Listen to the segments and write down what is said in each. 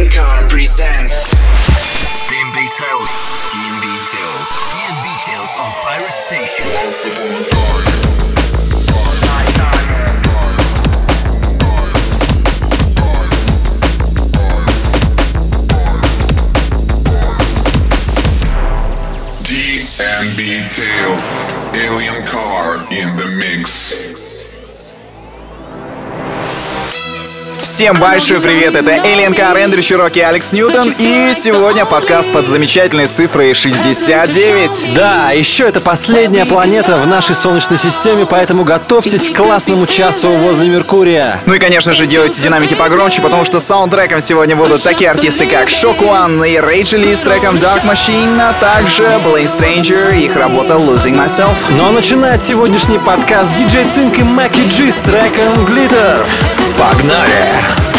Encore presents Всем большой привет, это Alien Car, Эндрю Чироки, Алекс Ньютон И сегодня подкаст под замечательной цифрой 69 Да, еще это последняя планета в нашей Солнечной системе, поэтому готовьтесь к классному часу возле Меркурия. Ну и, конечно же, делайте динамики погромче, потому что саундтреком сегодня будут такие артисты, как Shock One и Lee с треком Dark Machine, а также Blaine Stranger и их работа Losing Myself. Ну а начинает сегодняшний подкаст DJ Цинк и Маки Джи с треком Glitter. Погнали!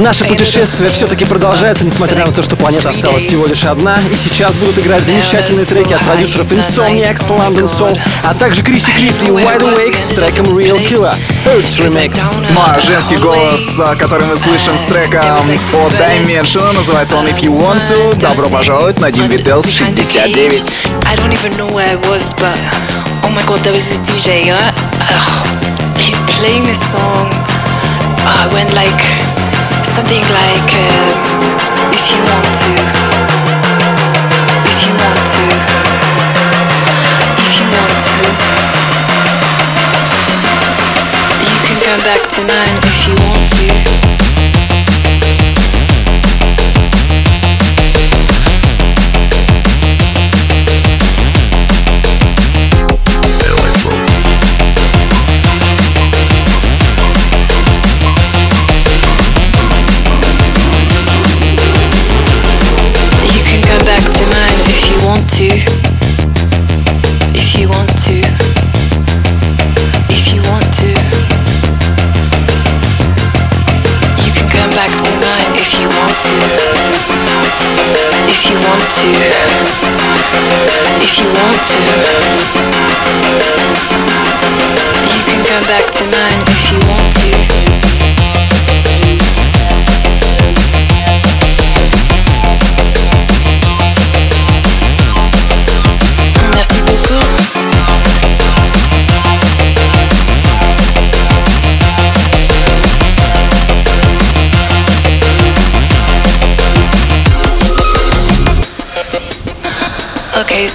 Наше путешествие все-таки продолжается, несмотря на то, что планета осталась всего лишь одна. И сейчас будут играть замечательные треки от продюсеров Insomniacs, London Soul, а также Криси Крис и Wide Awake с треком Real Killer. Hurts Remix. Ну а женский голос, а, который мы слышим с треком от Dimension, называется он If You Want To. Добро пожаловать на Dean Details 69. I don't even know where I was, but oh my god, there was this DJ. Uh, he was playing this song. Uh, I went like something like um, If You Want To. If You Want To. If You Want To. You can come back to mine if you want to. You can come back to mine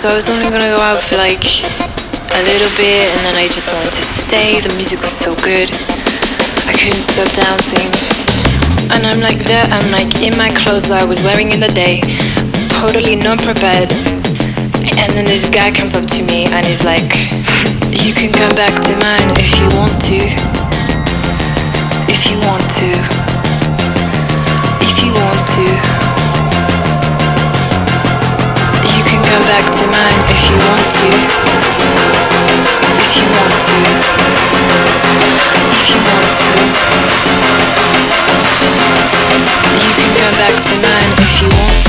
so I was only gonna go out for like a little bit and then I just wanted to stay. The music was so good. I couldn't stop dancing. And I'm like there, I'm like in my clothes that I was wearing in the day, totally not prepared. And then this guy comes up to me and he's like, You can come back to mine if you want to. If you want to. If you want to. Come back to mine if you want to. If you want to. If you want to. You can come back to mine if you want to.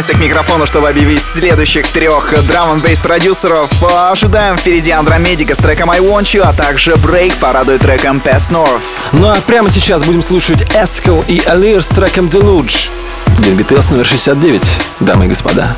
Возвращаемся к микрофону, чтобы объявить следующих трех драм н бейс продюсеров. Ожидаем впереди Андромедика с треком I Want You, а также Break порадует треком Past North. Ну а прямо сейчас будем слушать Эскал и Алир с треком Deluge. Дельбитес номер 69, дамы и господа.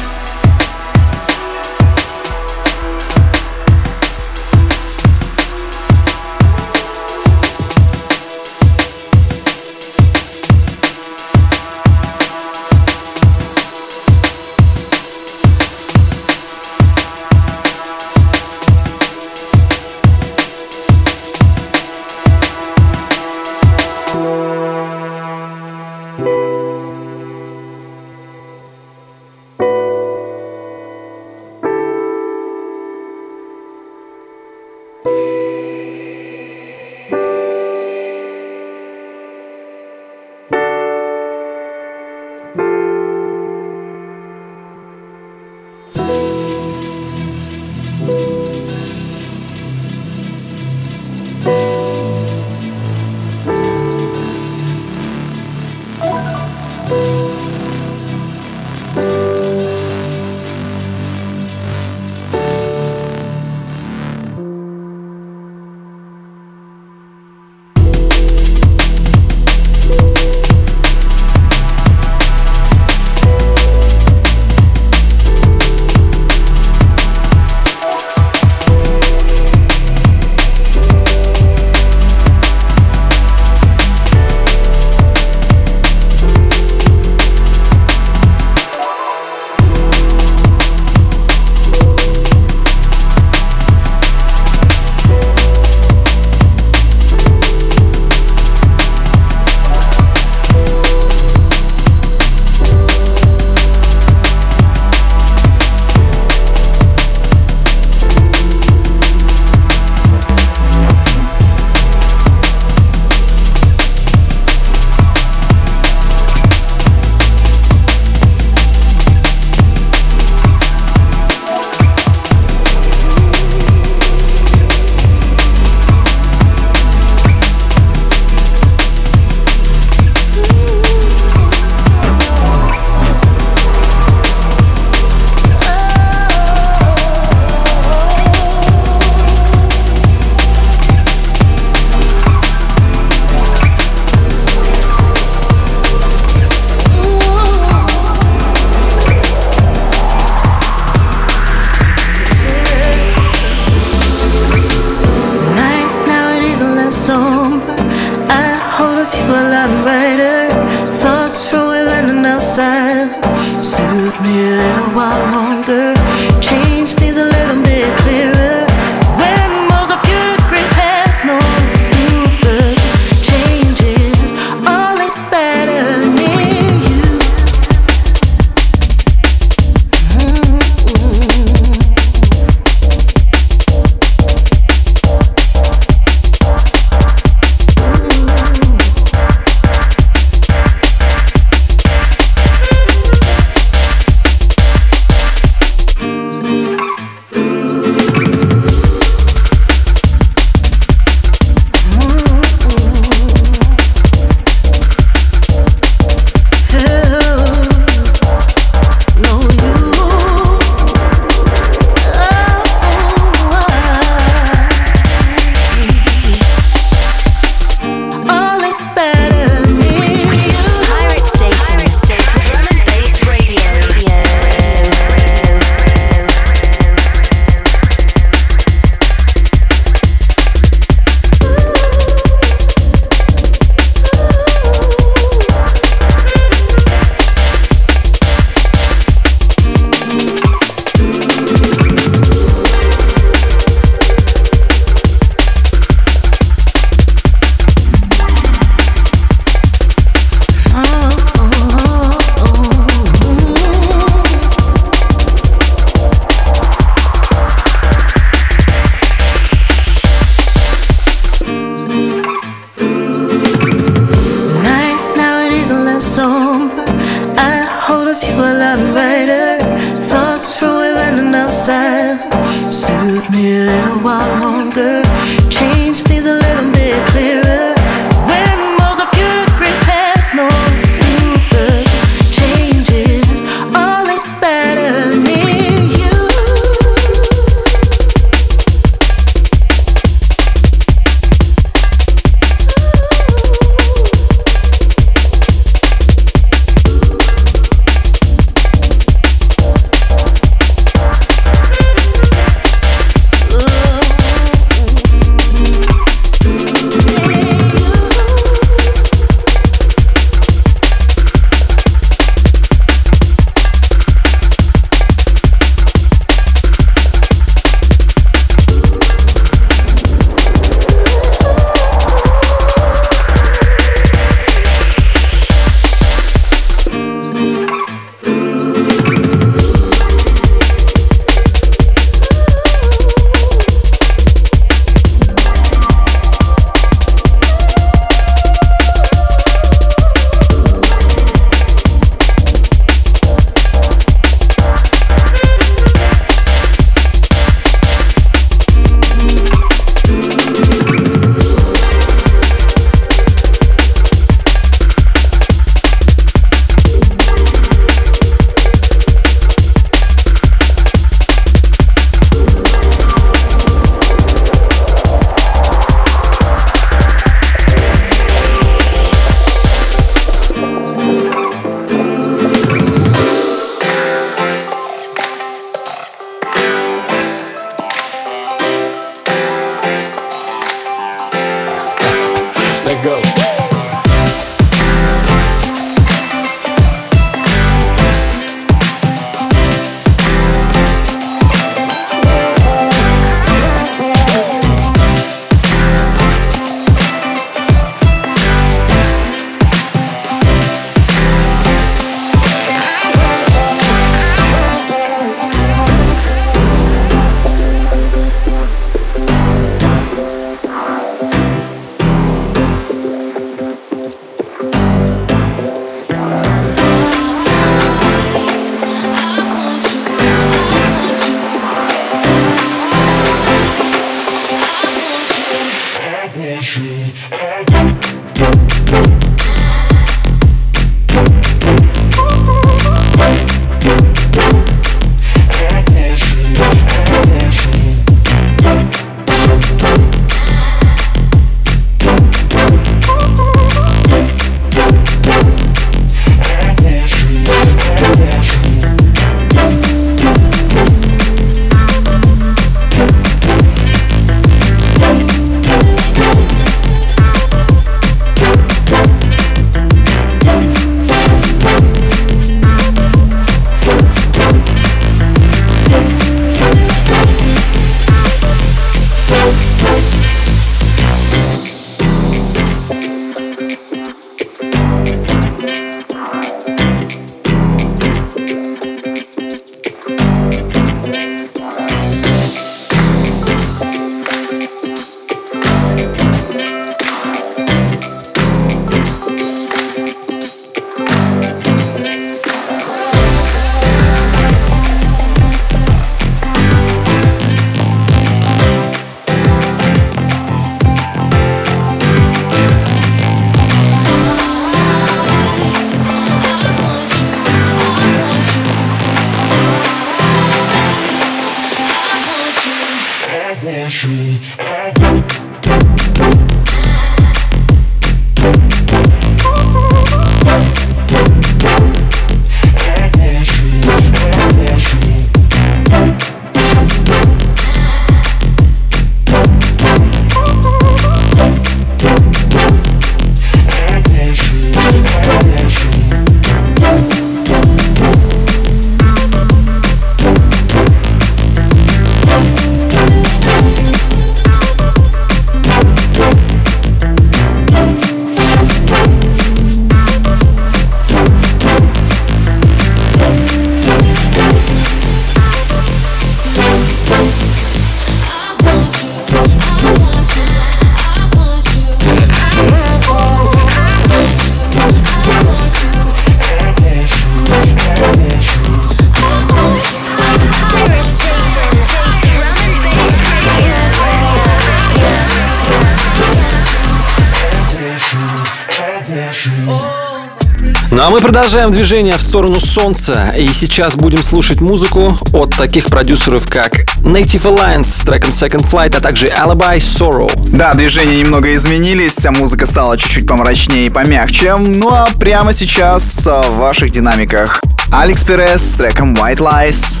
Ну а мы продолжаем движение в сторону солнца, и сейчас будем слушать музыку от таких продюсеров, как Native Alliance с треком Second Flight, а также Alibi Sorrow. Да, движения немного изменились, а музыка стала чуть-чуть помрачнее и помягче. Ну а прямо сейчас а, в ваших динамиках Алекс Перес с треком White Lies.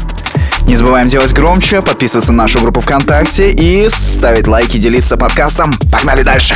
Не забываем делать громче, подписываться на нашу группу ВКонтакте и ставить лайки, делиться подкастом. Погнали дальше!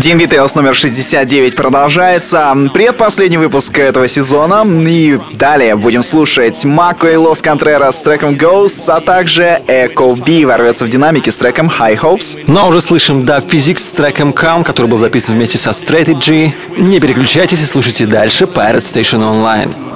Deem Vitals номер 69 продолжается. Предпоследний выпуск этого сезона. И далее будем слушать Mako и Los Contrera с треком Ghosts, а также Echo B ворвется в динамики с треком High Hopes. Ну а уже слышим Dub Physics с треком Calm, который был записан вместе со Strategy. Не переключайтесь и слушайте дальше Pirate Station Online.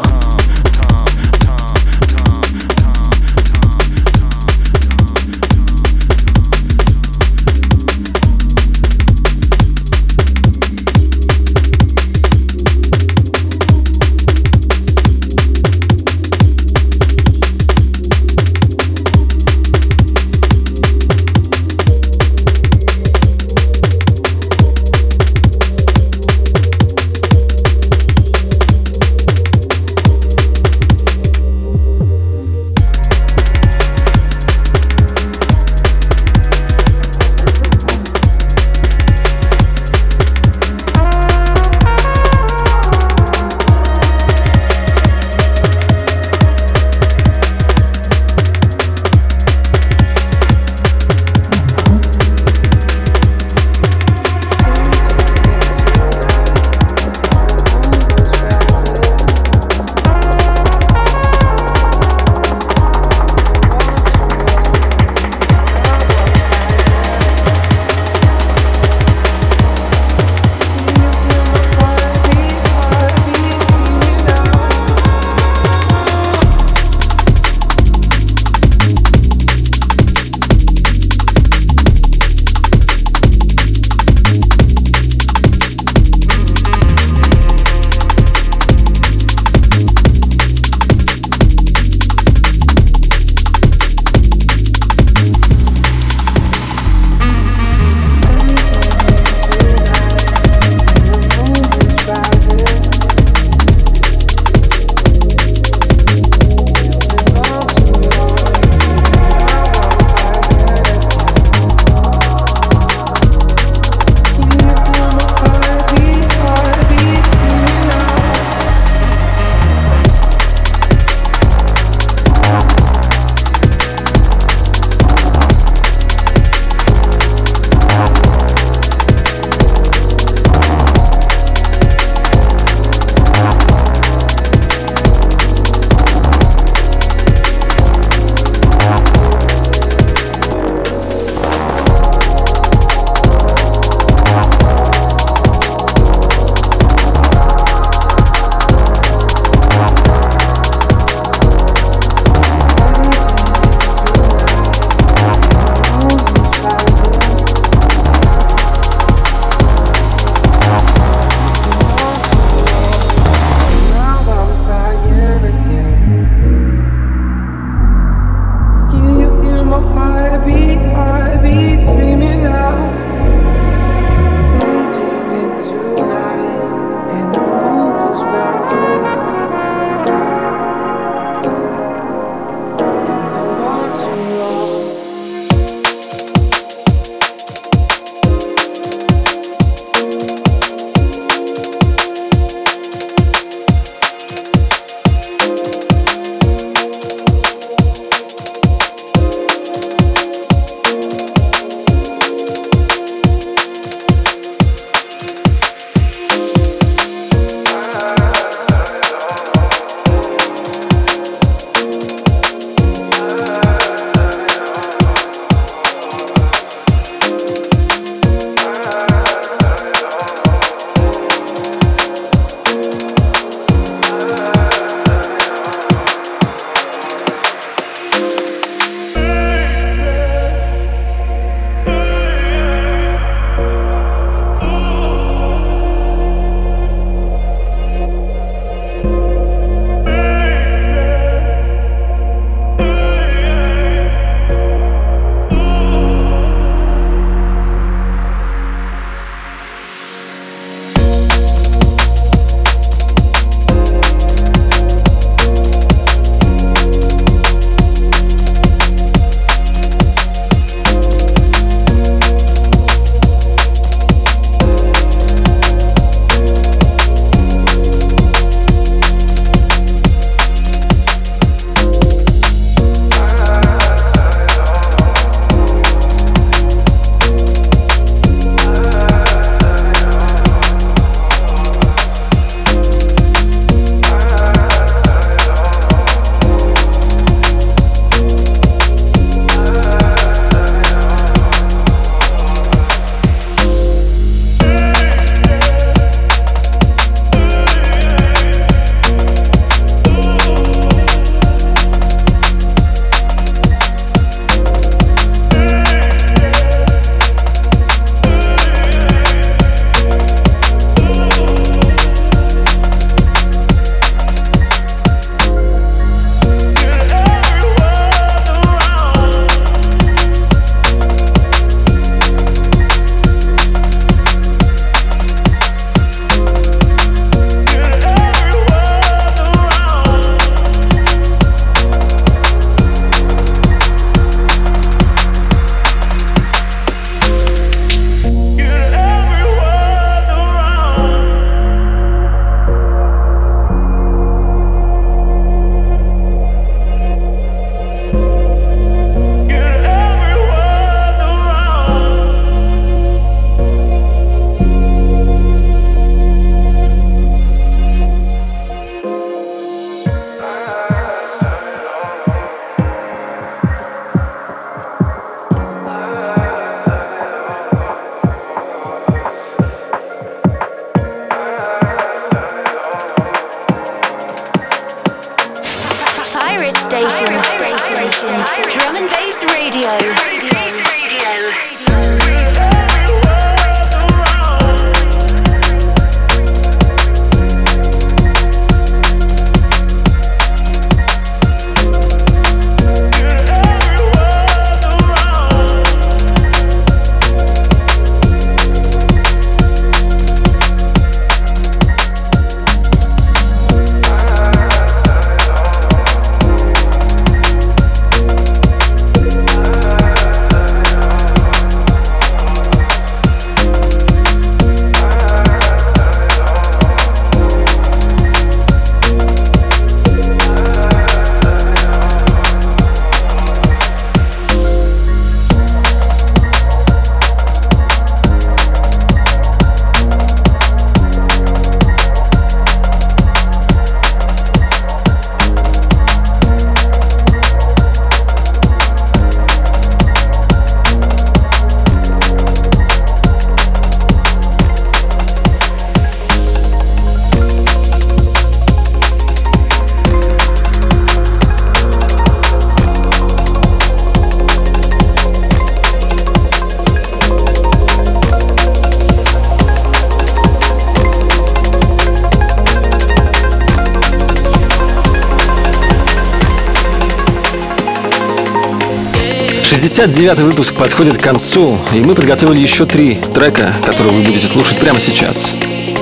59-й выпуск подходит к концу, и мы подготовили еще три трека, которые вы будете слушать прямо сейчас.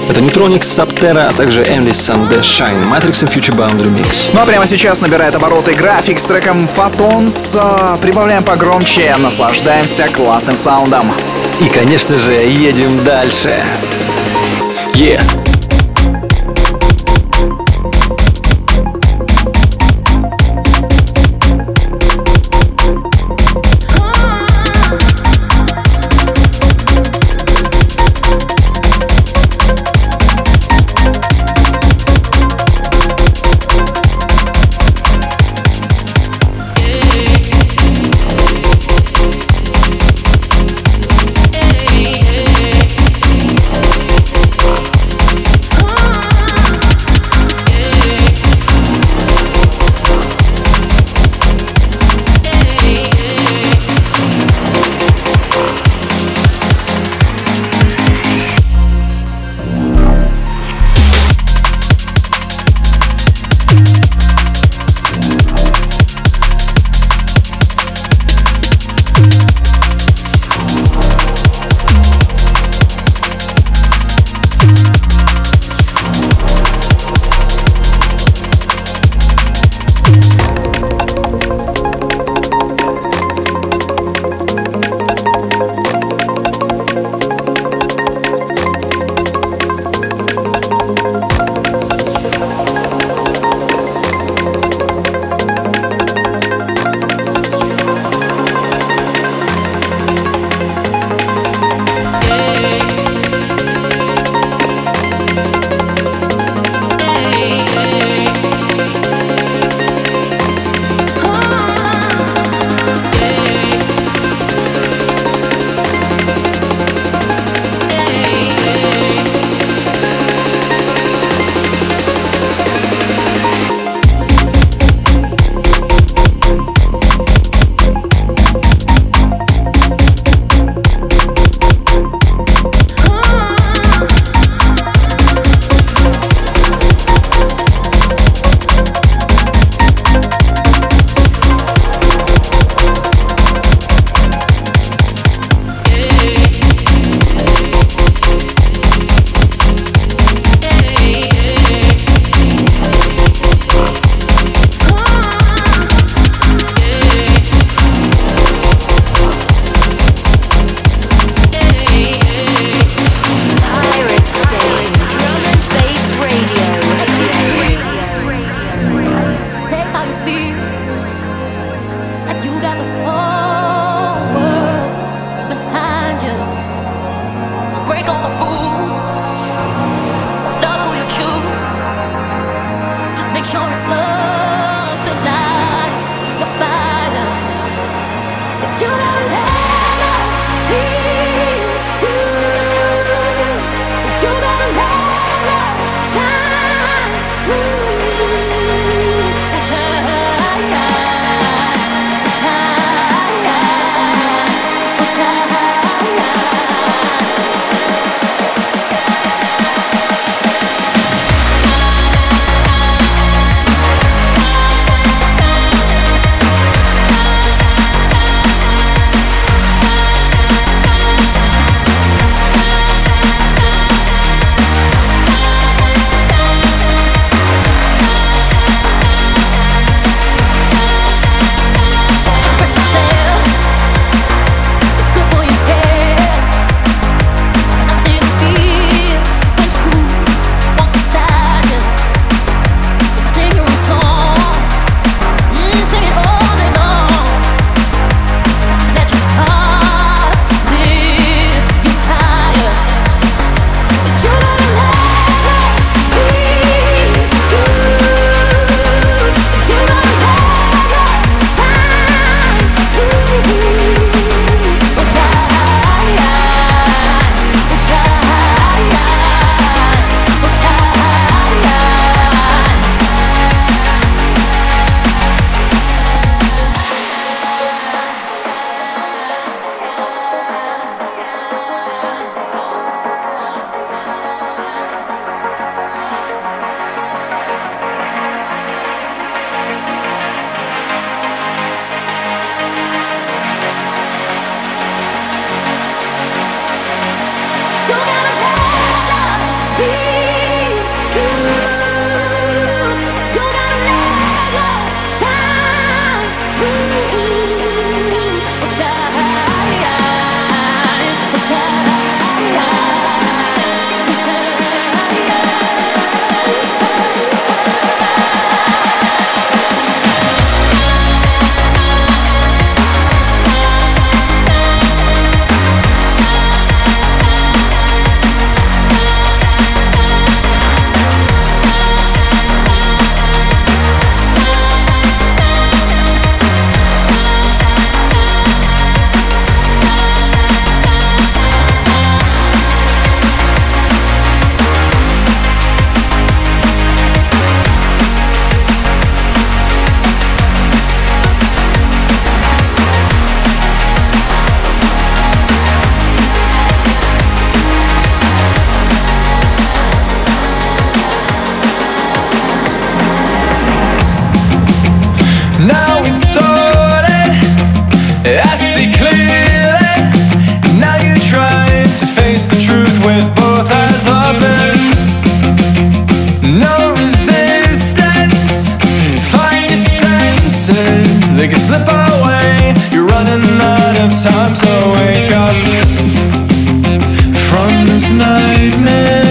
Это Neutronix, Subterra, а также Endless Sunday Shine, Matrix and Future Bound Remix. Ну а прямо сейчас набирает обороты график с треком Photons. А, прибавляем погромче, наслаждаемся классным саундом. И, конечно же, едем дальше. Yeah. I see clearly. Now you try to face the truth with both eyes open. No resistance. Find your senses. They can slip away. You're running out of time, to wake up from this nightmare.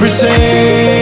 pretend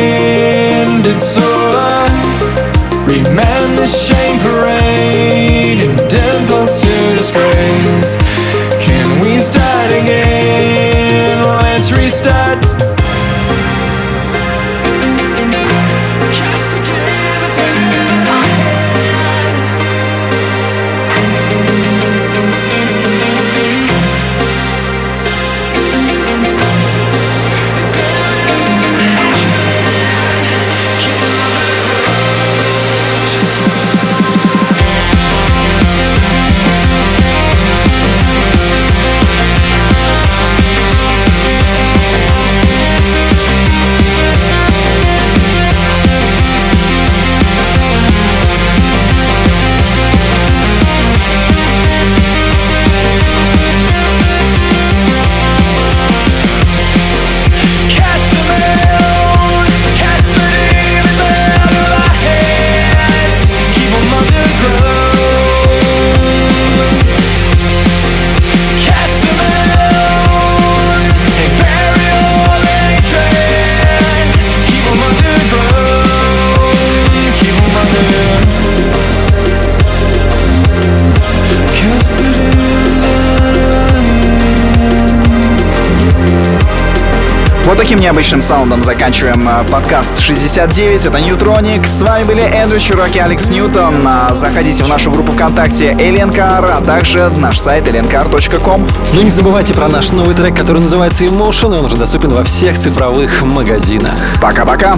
необычным саундом заканчиваем э, подкаст 69. Это Ньютроник. С вами были Эндрю Чурак и Алекс Ньютон. А заходите в нашу группу ВКонтакте Эленкар, а также наш сайт elenkar.com. Ну и не забывайте про наш новый трек, который называется Emotion, и он уже доступен во всех цифровых магазинах. Пока-пока.